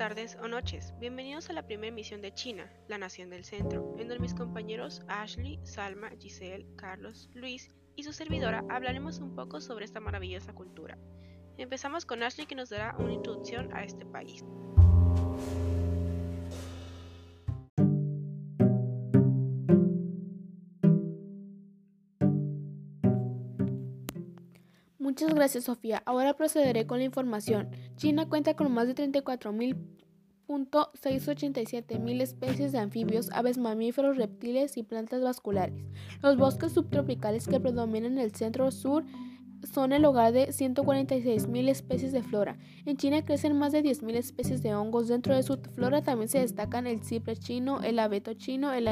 tardes o noches. Bienvenidos a la primera emisión de China, la nación del centro, en donde mis compañeros Ashley, Salma, Giselle, Carlos, Luis y su servidora hablaremos un poco sobre esta maravillosa cultura. Empezamos con Ashley que nos dará una introducción a este país. Muchas gracias, Sofía. Ahora procederé con la información. China cuenta con más de 34.687.000 especies de anfibios, aves, mamíferos, reptiles y plantas vasculares. Los bosques subtropicales que predominan en el centro-sur son el hogar de 146.000 especies de flora. En China crecen más de 10.000 especies de hongos. Dentro de su flora también se destacan el ciprés chino, el abeto chino, el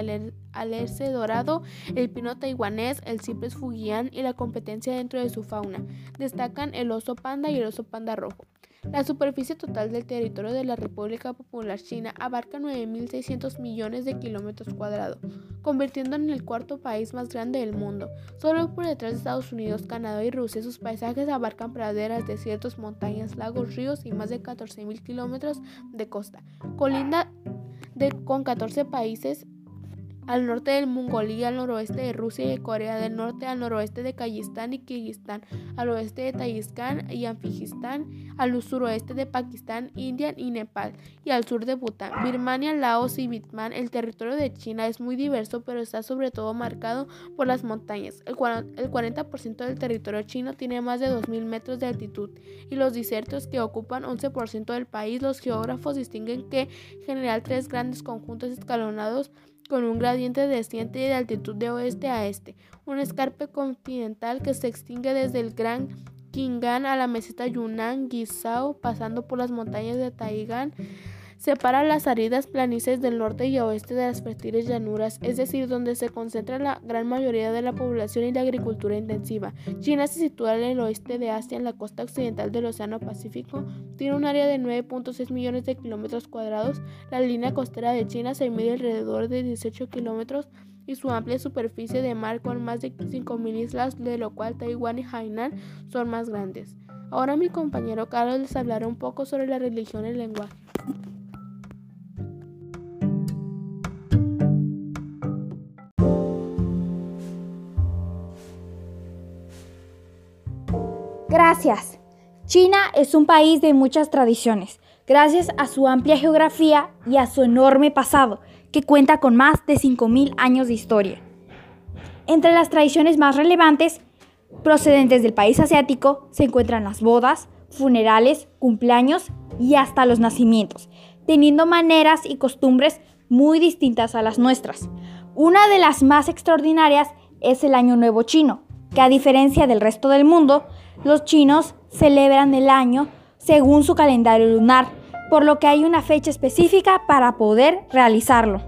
alerce dorado, el pino taiwanés, el ciprés fujian y la competencia dentro de su fauna. Destacan el oso panda y el oso panda rojo. La superficie total del territorio de la República Popular China abarca 9.600 millones de kilómetros cuadrados, convirtiendo en el cuarto país más grande del mundo. Solo por detrás de Estados Unidos, Canadá y Rusia, sus paisajes abarcan praderas, desiertos, montañas, lagos, ríos y más de 14.000 kilómetros de costa. Colinda con 14 países al norte de Mongolia, al noroeste de Rusia y Corea del Norte, al noroeste de Kayistán y Kirguistán, al oeste de Tayikistán y Anfijistán, al suroeste de Pakistán, India y Nepal, y al sur de Bután, Birmania, Laos y Vietnam. El territorio de China es muy diverso, pero está sobre todo marcado por las montañas. El 40% del territorio chino tiene más de 2.000 metros de altitud, y los desiertos que ocupan 11% del país, los geógrafos distinguen que en general tres grandes conjuntos escalonados con un gradiente desciente de altitud de oeste a este, un escarpe continental que se extingue desde el Gran Qingan a la meseta Yunnan, Guizhou, pasando por las montañas de Taigan Separa las áridas planicies del norte y oeste de las fértiles llanuras, es decir, donde se concentra la gran mayoría de la población y la agricultura intensiva. China se sitúa en el oeste de Asia, en la costa occidental del Océano Pacífico. Tiene un área de 9.6 millones de kilómetros cuadrados. La línea costera de China se mide alrededor de 18 kilómetros y su amplia superficie de mar con más de 5.000 islas, de lo cual Taiwán y Hainan son más grandes. Ahora mi compañero Carlos les hablará un poco sobre la religión y el lenguaje. Gracias. China es un país de muchas tradiciones, gracias a su amplia geografía y a su enorme pasado, que cuenta con más de 5.000 años de historia. Entre las tradiciones más relevantes, procedentes del país asiático, se encuentran las bodas, funerales, cumpleaños y hasta los nacimientos, teniendo maneras y costumbres muy distintas a las nuestras. Una de las más extraordinarias es el Año Nuevo chino, que a diferencia del resto del mundo, los chinos celebran el año según su calendario lunar, por lo que hay una fecha específica para poder realizarlo.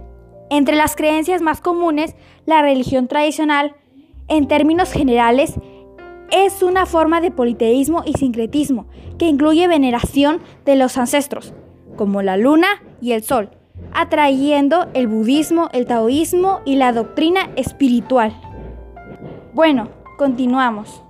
Entre las creencias más comunes, la religión tradicional, en términos generales, es una forma de politeísmo y sincretismo que incluye veneración de los ancestros, como la luna y el sol, atrayendo el budismo, el taoísmo y la doctrina espiritual. Bueno, continuamos.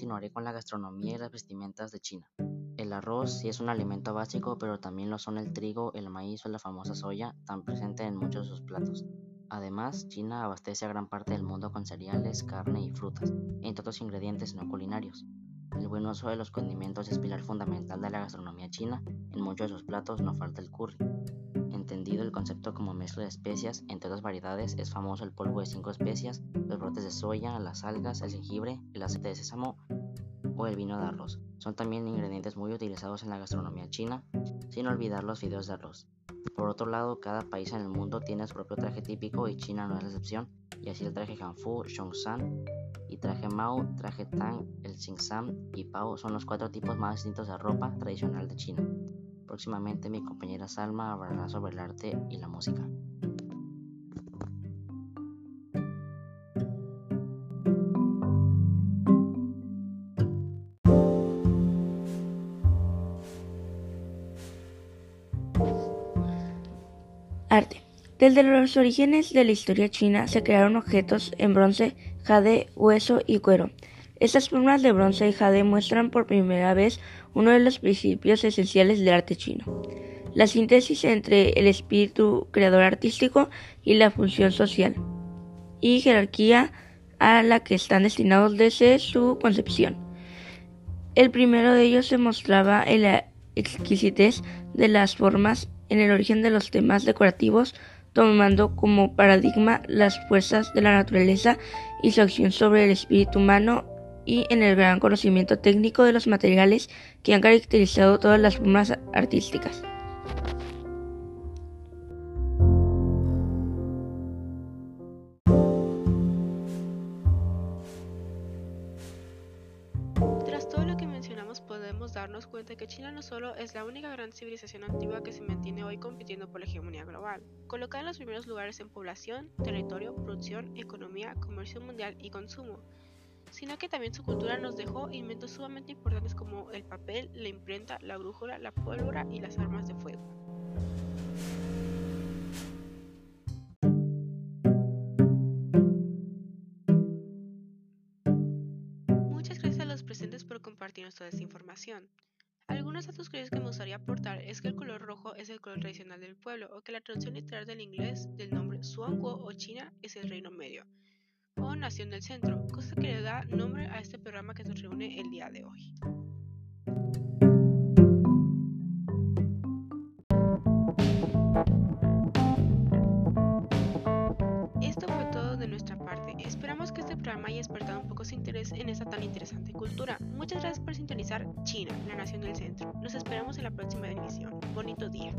Continuaré con la gastronomía y las vestimentas de China. El arroz sí es un alimento básico, pero también lo son el trigo, el maíz o la famosa soya, tan presente en muchos de sus platos. Además, China abastece a gran parte del mundo con cereales, carne y frutas, entre otros ingredientes no culinarios. El buen uso de los condimentos es pilar fundamental de la gastronomía china. En muchos de sus platos no falta el curry. Entendido el concepto como mezcla de especias, entre otras variedades, es famoso el polvo de cinco especias, los brotes de soya, las algas, el jengibre, el aceite de sésamo o el vino de arroz. Son también ingredientes muy utilizados en la gastronomía china, sin olvidar los fideos de arroz. Por otro lado, cada país en el mundo tiene su propio traje típico y China no es la excepción, y así el traje Hanfu, Zhongshan y traje Mao, traje Tang, el Xingsan y Pao son los cuatro tipos más distintos de ropa tradicional de China. Próximamente mi compañera Salma hablará sobre el arte y la música. Arte. Desde los orígenes de la historia china se crearon objetos en bronce, jade, hueso y cuero. Estas formas de bronce y jade muestran por primera vez uno de los principios esenciales del arte chino, la síntesis entre el espíritu creador artístico y la función social y jerarquía a la que están destinados desde su concepción. El primero de ellos se mostraba en la exquisitez de las formas en el origen de los temas decorativos tomando como paradigma las fuerzas de la naturaleza y su acción sobre el espíritu humano y en el gran conocimiento técnico de los materiales que han caracterizado todas las formas artísticas. Darnos cuenta que China no solo es la única gran civilización antigua que se mantiene hoy compitiendo por la hegemonía global, colocada en los primeros lugares en población, territorio, producción, economía, comercio mundial y consumo, sino que también su cultura nos dejó inventos sumamente importantes como el papel, la imprenta, la brújula, la pólvora y las armas de fuego. Por compartirnos toda esta información. Algunos datos curiosos que me gustaría aportar es que el color rojo es el color tradicional del pueblo o que la traducción literal del inglés del nombre Suanguo o China es el Reino Medio o Nación del Centro, cosa que le da nombre a este programa que nos reúne el día de hoy. Su interés en esta tan interesante cultura. Muchas gracias por sintonizar China, la nación del centro. Nos esperamos en la próxima emisión. Bonito día.